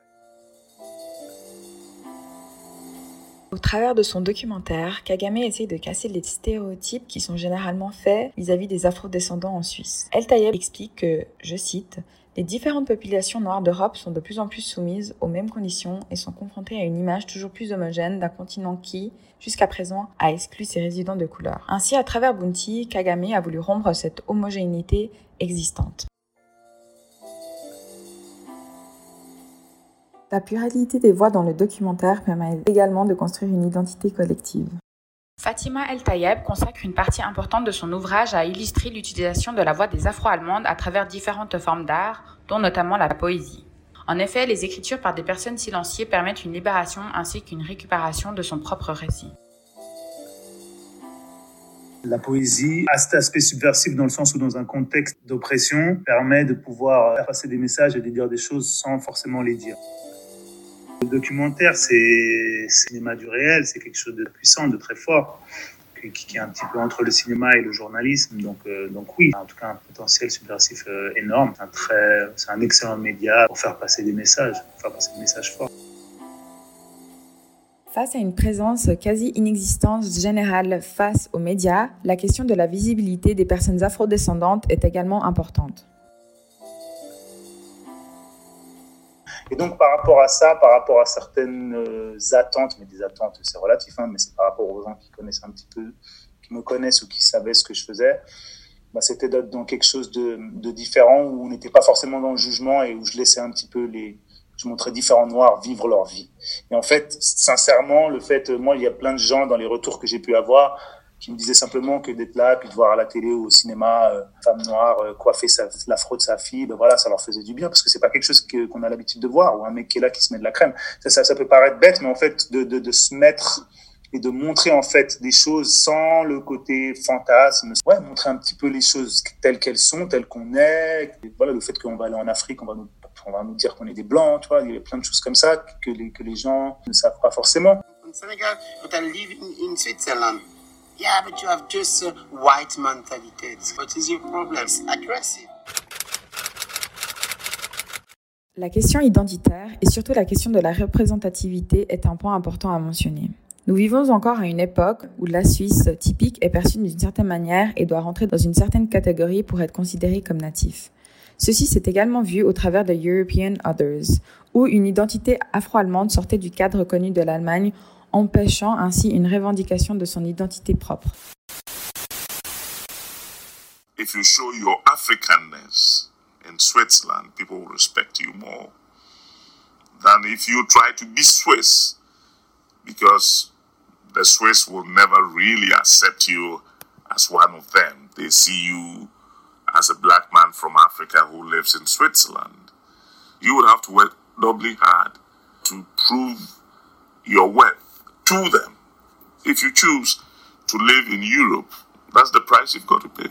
[SPEAKER 27] Au travers de son documentaire, Kagame essaye de casser les stéréotypes qui sont généralement faits vis-à-vis des afro-descendants en Suisse. El Tayeb explique que, je cite, les différentes populations noires d'Europe sont de plus en plus soumises aux mêmes conditions et sont confrontées à une image toujours plus homogène d'un continent qui, jusqu'à présent, a exclu ses résidents de couleur. Ainsi, à travers Bounty, Kagame a voulu rompre cette homogénéité existante. La pluralité des voix dans le documentaire permet également de construire une identité collective. Fatima El Tayeb consacre une partie importante de son ouvrage à illustrer l'utilisation de la voix des Afro-Allemandes à travers différentes formes d'art, dont notamment la poésie. En effet, les écritures par des personnes silenciées permettent une libération ainsi qu'une récupération de son propre récit.
[SPEAKER 23] La poésie a cet aspect subversif dans le sens où, dans un contexte d'oppression, permet de pouvoir faire passer des messages et de dire des choses sans forcément les dire. Le documentaire, c'est cinéma du réel, c'est quelque chose de puissant, de très fort, qui, est un petit peu entre le cinéma et le journalisme. Donc, euh, donc oui, en tout cas un potentiel subversif euh, énorme. C'est un, un excellent média pour faire passer des messages, pour faire passer des messages forts.
[SPEAKER 27] Face à une présence quasi inexistante générale face aux médias, la question de la visibilité des personnes afrodescendantes est également importante.
[SPEAKER 23] Et donc, par rapport à ça, par rapport à certaines euh, attentes, mais des attentes, c'est relatif, hein, mais c'est par rapport aux gens qui connaissent un petit peu, qui me connaissent ou qui savaient ce que je faisais, bah, c'était dans quelque chose de, de différent où on n'était pas forcément dans le jugement et où je laissais un petit peu les, je montrais différents noirs vivre leur vie. Et en fait, sincèrement, le fait, moi, il y a plein de gens dans les retours que j'ai pu avoir qui me disaient simplement que d'être là, puis de voir à la télé ou au cinéma, euh, femme noire euh, coiffer sa, l'afro de sa fille, ben voilà, ça leur faisait du bien parce que c'est pas quelque chose qu'on a l'habitude de voir ou un mec qui est là qui se met de la crème. Ça, ça, peut paraître bête, mais en fait, de, de, se mettre et de montrer en fait des choses sans le côté fantasme, ouais, montrer un petit peu les choses telles qu'elles sont, telles qu'on est. voilà, le fait qu'on va aller en Afrique, on va nous, on va nous dire qu'on est des blancs, tu vois, il y a plein de choses comme ça que les, que les gens ne savent pas forcément.
[SPEAKER 28] In Switzerland. Yeah, but you have just a white mentality. What is your problem? It's aggressive.
[SPEAKER 27] La question identitaire et surtout la question de la représentativité est un point important à mentionner. Nous vivons encore à une époque où la Suisse typique est perçue d'une certaine manière et doit rentrer dans une certaine catégorie pour être considérée comme natif. Ceci s'est également vu au travers de European Others, où une identité afro-allemande sortait du cadre connu de l'Allemagne empêchant ainsi une revendication de son identité propre.
[SPEAKER 29] If you show your Africanness in Switzerland, people will respect you more than if you try to be Swiss, because the Swiss will never really accept you as one of them. They see you as a black man from Africa who lives in Switzerland. You would have to work doubly hard to prove your worth to them. If you choose to live in Europe, that's the price you've got to pay.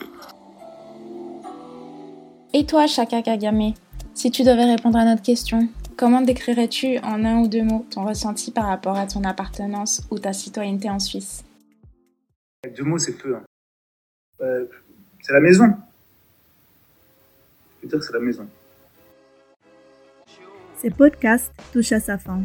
[SPEAKER 30] Et toi, Chaka Kagame, si tu devais répondre à notre question, comment décrirais-tu en un ou deux mots ton ressenti par rapport à ton appartenance ou ta citoyenneté en Suisse?
[SPEAKER 23] Deux mots, c'est peu. Hein. Euh, c'est la maison. Je peux dire que c'est la maison.
[SPEAKER 30] Ce podcast touche à sa fin.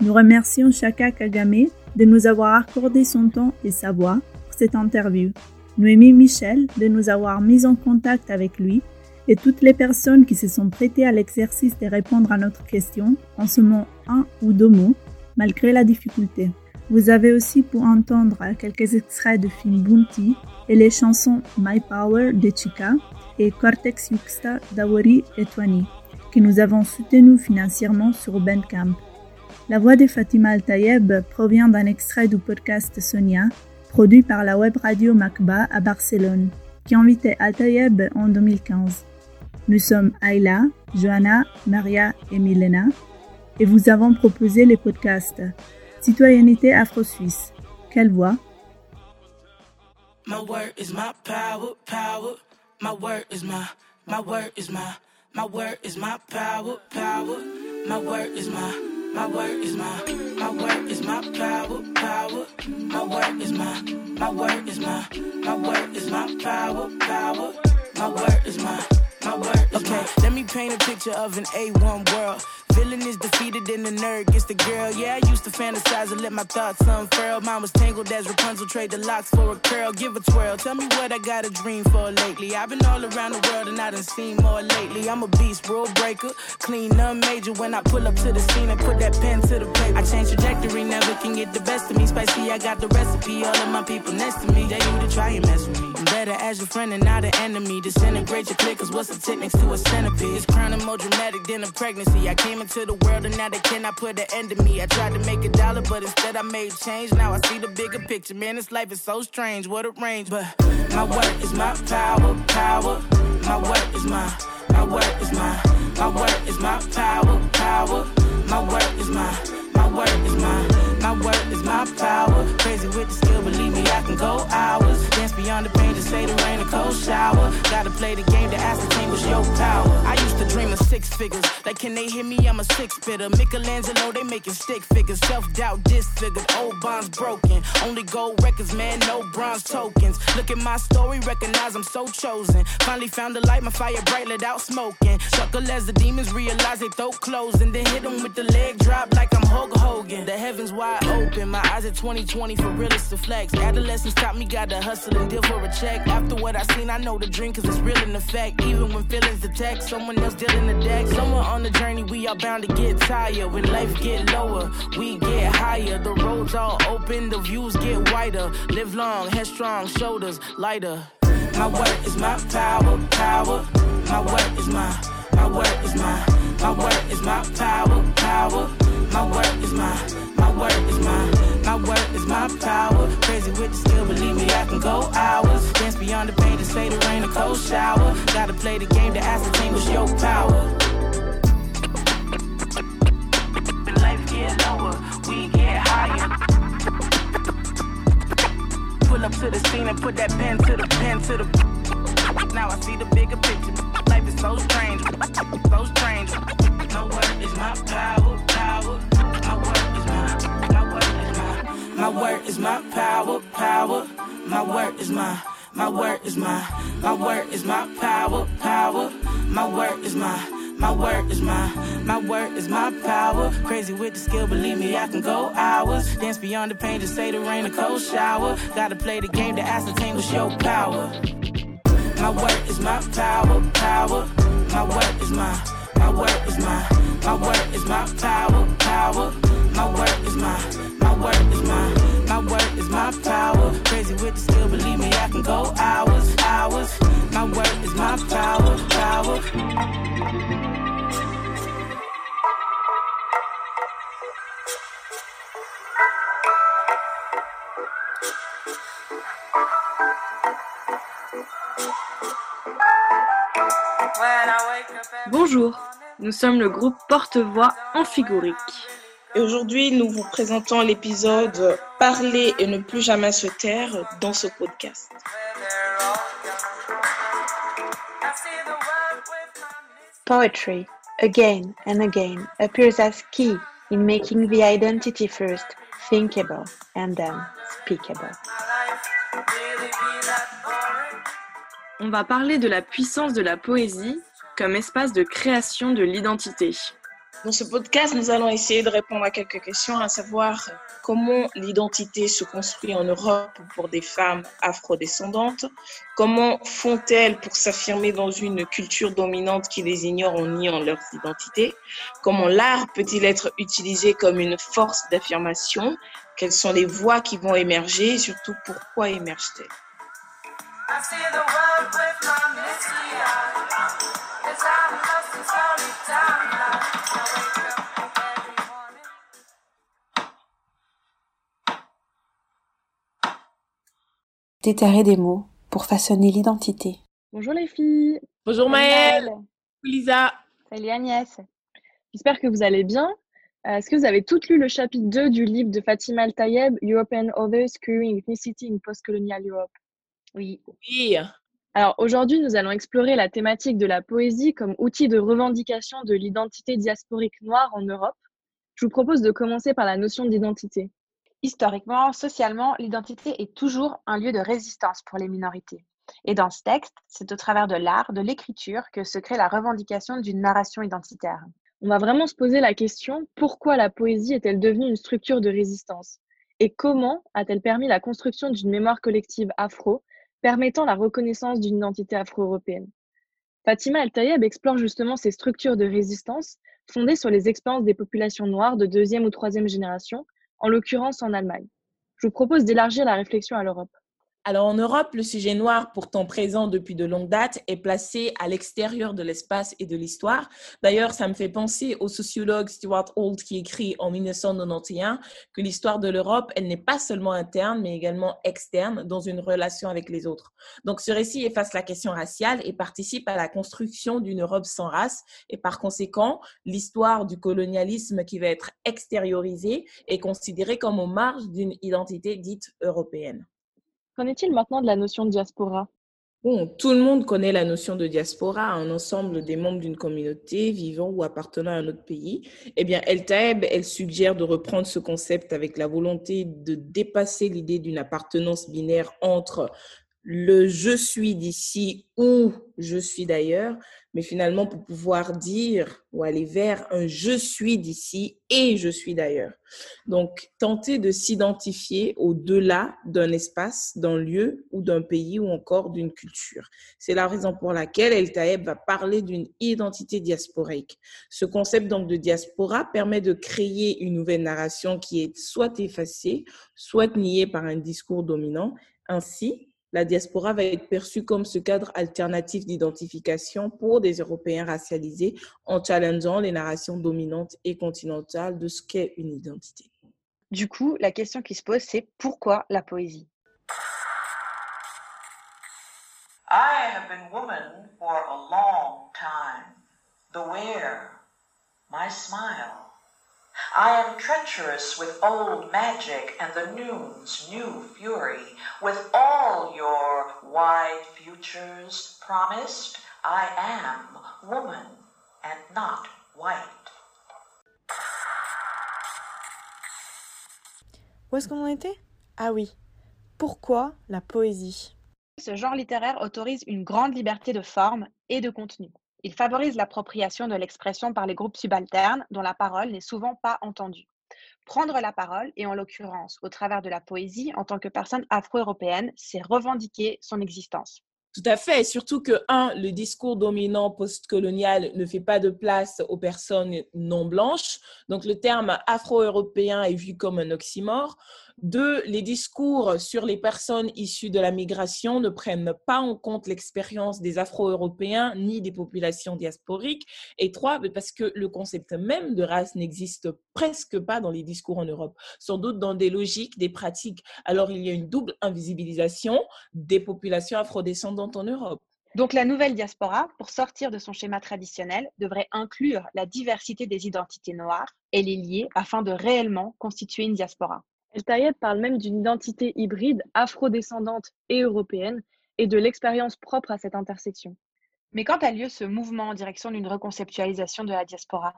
[SPEAKER 30] Nous remercions Chaka Kagame de nous avoir accordé son temps et sa voix pour cette interview. Noémie Michel de nous avoir mis en contact avec lui et toutes les personnes qui se sont prêtées à l'exercice de répondre à notre question en semant un ou deux mots malgré la difficulté. Vous avez aussi pu entendre quelques extraits de film Bounty et les chansons My Power de Chika et Cortex Yuxta d'Awari et Twani que nous avons soutenus financièrement sur Bandcamp. La voix de Fatima Al-Tayeb provient d'un extrait du podcast Sonia, produit par la web radio Macba à Barcelone, qui invitait Al-Tayeb en 2015. Nous sommes Ayla, Johanna, Maria et Milena, et vous avons proposé les podcasts Citoyenneté Afro-Suisse. Quelle voix? My word is my, my word is my power, power. My word is my, my word is my, my word is my power, power. My word is my, okay, let me paint a picture of an A1 world. Villain is defeated in the
[SPEAKER 31] nerd gets the girl. Yeah, I used to fantasize and let my thoughts unfurl. Mine was tangled as Rapunzel, trade the locks for a curl. Give a twirl. Tell me what I got a dream for lately. I've been all around the world and I done seen more lately. I'm a beast, rule breaker. Clean, none major when I pull up to the scene and put that pen to the paper. I change trajectory, never can get the best of me. Spicy, I got the recipe. All of my people next to me. They you to try and mess with me. I'm better as your friend and not an enemy. Disintegrate your click, cause what's the next to a centipede? It's crowning more dramatic than a pregnancy. I came into the world and now they cannot put an end to me. I tried to make a dollar, but instead I made change. Now I see the bigger picture. Man, this life is so strange. What a range. But my work is my power, power. My work is my, my work is my, my work is my power, power. My work is my, my work is my. My work is my power. Crazy with the skill, believe me, I can go hours. Beyond the pain, just say the rain, a cold shower. Gotta play the game to ascertain what's your power. I used to dream of six figures. Like, can they hear me? I'm a six fitter. Michelangelo, they making stick figures. Self doubt disfigured. Old bonds broken. Only gold records, man, no bronze tokens. Look at my story, recognize I'm so chosen. Finally found the light, my fire bright, lit out smoking. Chuckle as the demons realize they throat closing. Then hit them with the leg drop like I'm Hulk Hogan. The heavens wide open. My eyes at 2020 for realists to flex. Adolescence taught me gotta hustle and deal for a check. After what I seen, I know the dream cause it's real in effect. Even when feelings attack, someone else dealing the deck. Somewhere on the journey, we are bound to get tired. When life get lower, we get higher. The roads all open, the views get wider. Live long, headstrong, shoulders lighter. My work is my power, power. My work is my, my work is my, my work is my power, power. My work is my my word is my, my word is my power. Crazy with the skill, believe me, I can go hours. Dance beyond the pain to say the rain, a cold shower. Gotta play the game to ascertain what's your power. When life get lower, we get higher. Pull up to the scene and put that pen to the pen to the. Now I see the bigger picture. Life is so strange, so strange. My word is my power. My word is my power, power. My word is my, my word is my, my word is my power, power. My word is my, my word is my, my word is my power. Crazy with the skill, believe me, I can go hours. Dance beyond the pain, to say the rain, a cold shower. Gotta play the game to ascertain what's your power. My word is my power, power. My word is my, my word is my, my word is my power, power. Crazy believe me, I can go hours, hours. My word is power, power.
[SPEAKER 32] Bonjour, nous sommes le groupe Porte-Voix Amphigorique.
[SPEAKER 33] Et aujourd'hui, nous vous présentons l'épisode Parler et ne plus jamais se taire dans ce podcast.
[SPEAKER 34] Poetry, again and again, appears as key in making the identity first thinkable and then speakable.
[SPEAKER 32] On va parler de la puissance de la poésie comme espace de création de l'identité.
[SPEAKER 33] Dans ce podcast, nous allons essayer de répondre à quelques questions, à savoir comment l'identité se construit en Europe pour des femmes afrodescendantes, comment font-elles pour s'affirmer dans une culture dominante qui les ignore en niant leur identité, comment l'art peut-il être utilisé comme une force d'affirmation, quelles sont les voix qui vont émerger? Et surtout pourquoi émergent-elles?
[SPEAKER 34] Déterrer des mots pour façonner l'identité.
[SPEAKER 32] Bonjour les filles.
[SPEAKER 35] Bonjour Maëlle. Bonjour Lisa.
[SPEAKER 34] Salut Agnès.
[SPEAKER 32] J'espère que vous allez bien. Euh, est-ce que vous avez toutes lu le chapitre 2 du livre de Fatima Al-Tayeb, European Others, Queering Ethnicity in Post-Colonial Europe?
[SPEAKER 34] Oui.
[SPEAKER 35] Oui.
[SPEAKER 32] Alors aujourd'hui, nous allons explorer la thématique de la poésie comme outil de revendication de l'identité diasporique noire en Europe. Je vous propose de commencer par la notion d'identité.
[SPEAKER 34] Historiquement, socialement, l'identité est toujours un lieu de résistance pour les minorités. Et dans ce texte, c'est au travers de l'art, de l'écriture, que se crée la revendication d'une narration identitaire.
[SPEAKER 32] On va vraiment se poser la question pourquoi la poésie est-elle devenue une structure de résistance? Et comment a-t-elle permis la construction d'une mémoire collective afro, permettant la reconnaissance d'une identité afro-européenne? Fatima El Tayeb explore justement ces structures de résistance fondées sur les expériences des populations noires de deuxième ou troisième génération, en l'occurrence en Allemagne. Je vous propose d'élargir la réflexion à l'Europe.
[SPEAKER 35] Alors en Europe, le sujet noir, pourtant présent depuis de longues dates, est placé à l'extérieur de l'espace et de l'histoire. D'ailleurs, ça me fait penser au sociologue Stuart Holt qui écrit en 1991 que l'histoire de l'Europe, elle n'est pas seulement interne, mais également externe dans une relation avec les autres. Donc ce récit efface la question raciale et participe à la construction d'une Europe sans race. Et par conséquent, l'histoire du colonialisme qui va être extériorisée est considérée comme aux marges d'une identité dite européenne.
[SPEAKER 32] Qu'en est-il maintenant de la notion de diaspora?
[SPEAKER 35] Bon, tout le monde connaît la notion de diaspora, un ensemble des membres d'une communauté vivant ou appartenant à un autre pays. Eh bien, El Taeb, elle suggère de reprendre ce concept avec la volonté de dépasser l'idée d'une appartenance binaire entre le je suis d'ici ou je suis d'ailleurs, mais finalement pour pouvoir dire ou aller vers un je suis d'ici et je suis d'ailleurs. Donc, tenter de s'identifier au-delà d'un espace, d'un lieu ou d'un pays ou encore d'une culture. C'est la raison pour laquelle El Taeb va parler d'une identité diasporique. Ce concept donc de diaspora permet de créer une nouvelle narration qui est soit effacée, soit niée par un discours dominant. Ainsi, la diaspora va être perçue comme ce cadre alternatif d'identification pour des Européens racialisés en challengeant les narrations dominantes et continentales de ce qu'est une identité.
[SPEAKER 22] Du coup, la question qui se pose, c'est pourquoi la poésie?
[SPEAKER 36] I have been woman for a long time. The my smile. I am treacherous with old magic and the noon's new fury. With all your wide futures promised, I am woman and not white.
[SPEAKER 22] Où est-ce qu'on en était? Ah oui. Pourquoi la poésie? Ce genre littéraire autorise une grande liberté de forme et de contenu. Il favorise l'appropriation de l'expression par les groupes subalternes dont la parole n'est souvent pas entendue. Prendre la parole, et en l'occurrence au travers de la poésie, en tant que personne afro-européenne, c'est revendiquer son existence.
[SPEAKER 35] Tout à fait, surtout que, un, le discours dominant postcolonial ne fait pas de place aux personnes non blanches, donc le terme afro-européen est vu comme un oxymore. Deux, les discours sur les personnes issues de la migration ne prennent pas en compte l'expérience des Afro-Européens ni des populations diasporiques. Et trois, parce que le concept même de race n'existe presque pas dans les discours en Europe, sans doute dans des logiques, des pratiques. Alors il y a une double invisibilisation des populations afrodescendantes en Europe.
[SPEAKER 22] Donc la nouvelle diaspora, pour sortir de son schéma traditionnel, devrait inclure la diversité des identités noires et les lier afin de réellement constituer une diaspora.
[SPEAKER 32] El Tayeb parle même d'une identité hybride afro-descendante et européenne et de l'expérience propre à cette intersection.
[SPEAKER 22] Mais quand a lieu ce mouvement en direction d'une reconceptualisation de la diaspora?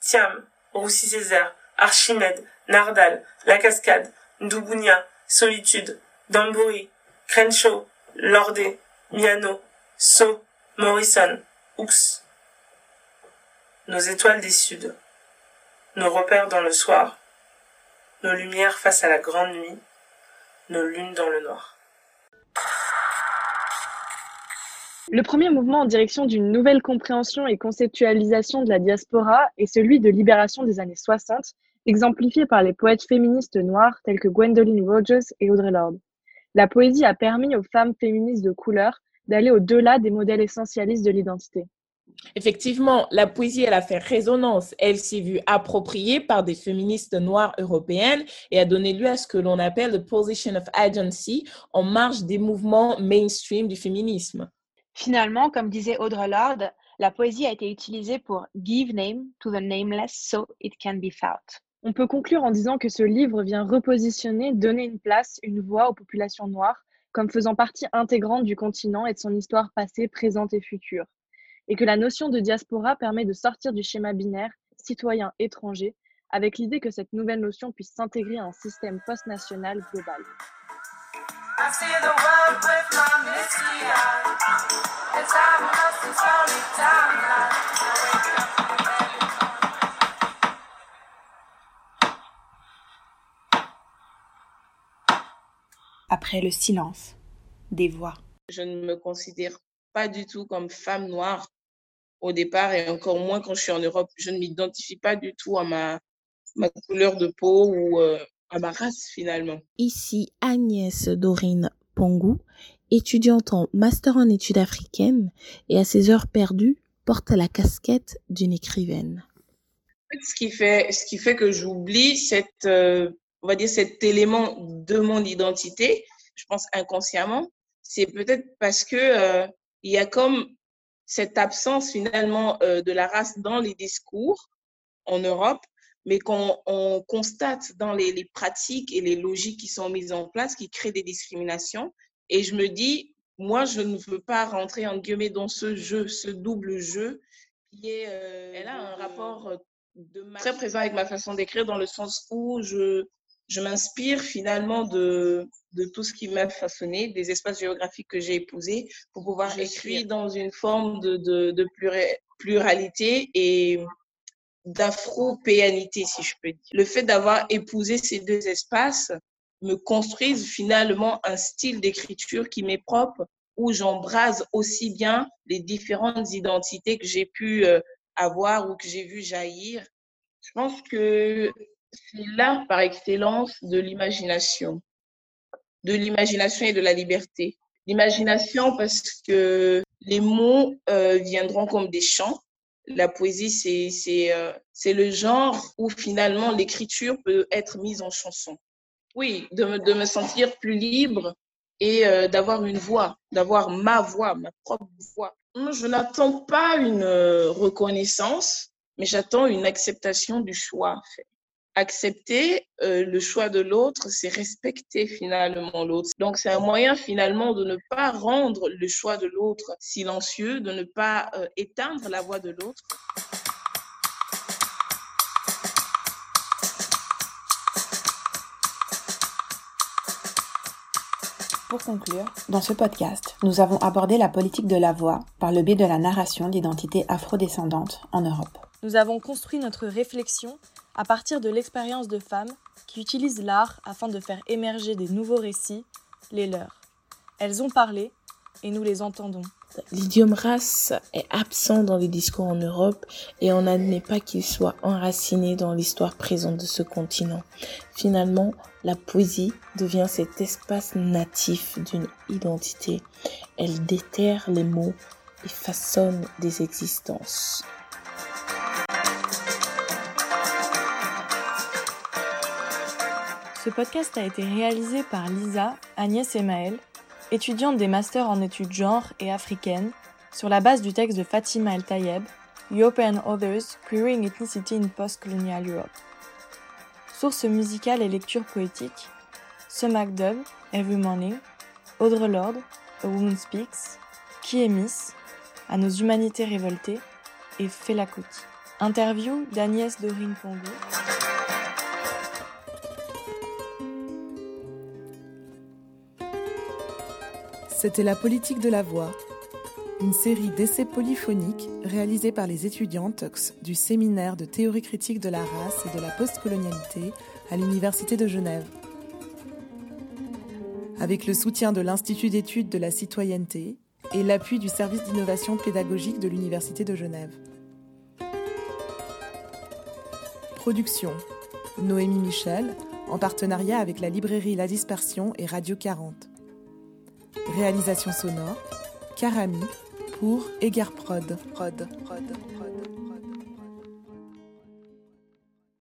[SPEAKER 37] Thiam, Roussi Césaire, Archimède, Nardal, La Cascade, Ndoubunia, Solitude, Dambouri, Crenshaw, Lordé, Miano, So, Morrison, Oux. Nos étoiles des Suds nos repères dans le soir, nos lumières face à la grande nuit, nos lunes dans le noir.
[SPEAKER 32] Le premier mouvement en direction d'une nouvelle compréhension et conceptualisation de la diaspora est celui de libération des années 60, exemplifié par les poètes féministes noirs tels que Gwendolyn Rogers et Audre Lorde. La poésie a permis aux femmes féministes de couleur d'aller au-delà des modèles essentialistes de l'identité.
[SPEAKER 35] Effectivement, la poésie, elle a fait résonance. Elle s'est vue appropriée par des féministes noires européennes et a donné lieu à ce que l'on appelle the position of agency en marge des mouvements mainstream du féminisme.
[SPEAKER 22] Finalement, comme disait Audre Lorde, la poésie a été utilisée pour give name to the nameless so it can be felt.
[SPEAKER 32] On peut conclure en disant que ce livre vient repositionner, donner une place, une voix aux populations noires comme faisant partie intégrante du continent et de son histoire passée, présente et future et que la notion de diaspora permet de sortir du schéma binaire citoyen-étranger avec l'idée que cette nouvelle notion puisse s'intégrer à un système post-national global.
[SPEAKER 22] Après le silence, des voix.
[SPEAKER 35] Je ne me considère pas du tout comme femme noire au départ et encore moins quand je suis en Europe. Je ne m'identifie pas du tout à ma, ma couleur de peau ou euh, à ma race finalement.
[SPEAKER 25] Ici Agnès Dorine Pongou, étudiante en master en études africaines et à ses heures perdues porte la casquette d'une écrivaine.
[SPEAKER 35] Ce qui fait, ce qui fait que j'oublie cette, euh, on va dire cet élément de mon identité, je pense inconsciemment, c'est peut-être parce que euh, il y a comme cette absence finalement euh, de la race dans les discours en Europe, mais qu'on on constate dans les, les, pratiques et les logiques qui sont mises en place qui créent des discriminations. Et je me dis, moi, je ne veux pas rentrer en guillemets dans ce jeu, ce double jeu qui est, euh, elle a un rapport de très présent avec ma façon d'écrire dans le sens où je, je m'inspire finalement de, de tout ce qui m'a façonné, des espaces géographiques que j'ai épousés pour pouvoir écrire dans une forme de, de, de pluralité et d'afro-péanité, si je peux dire. Le fait d'avoir épousé ces deux espaces me construisent finalement un style d'écriture qui m'est propre, où j'embrase aussi bien les différentes identités que j'ai pu avoir ou que j'ai vu jaillir. Je pense que c'est l'art par excellence de l'imagination, de l'imagination et de la liberté. L'imagination parce que les mots euh, viendront comme des chants. La poésie, c'est euh, c'est le genre où finalement l'écriture peut être mise en chanson. Oui, de me, de me sentir plus libre et euh, d'avoir une voix, d'avoir ma voix, ma propre voix. Je n'attends pas une reconnaissance, mais j'attends une acceptation du choix fait accepter euh, le choix de l'autre, c'est respecter finalement l'autre. Donc c'est un moyen finalement de ne pas rendre le choix de l'autre silencieux, de ne pas euh, éteindre la voix de l'autre.
[SPEAKER 25] Pour conclure, dans ce podcast, nous avons abordé la politique de la voix par le biais de la narration d'identité afrodescendante en Europe.
[SPEAKER 15] Nous avons construit notre réflexion à partir de l'expérience de femmes qui utilisent l'art afin de faire émerger des nouveaux récits, les leurs. Elles ont parlé et nous les entendons.
[SPEAKER 25] L'idiome race est absent dans les discours en Europe et on n'admet pas qu'il soit enraciné dans l'histoire présente de ce continent. Finalement, la poésie devient cet espace natif d'une identité. Elle déterre les mots et façonne des existences.
[SPEAKER 15] Ce podcast a été réalisé par Lisa, Agnès et Maël, étudiante des masters en études genre et africaines, sur la base du texte de Fatima El Tayeb, European Others, Queering Ethnicity in Post-Colonial Europe. Sources musicales et lectures poétiques, Ce MacDub, Every Morning, Audre Lord, A Woman Speaks, Qui est Miss, À nos humanités révoltées et Fela Kuti. Interview d'Agnès Dorine Pongo.
[SPEAKER 1] C'était La politique de la voix, une série d'essais polyphoniques réalisés par les étudiantes du séminaire de théorie critique de la race et de la postcolonialité à l'Université de Genève. Avec le soutien de l'Institut d'études de la citoyenneté et l'appui du service d'innovation pédagogique de l'Université de Genève. Production Noémie Michel, en partenariat avec la librairie La Dispersion et Radio 40. Réalisation sonore, Karami pour Egar Prod. Prod, Prod.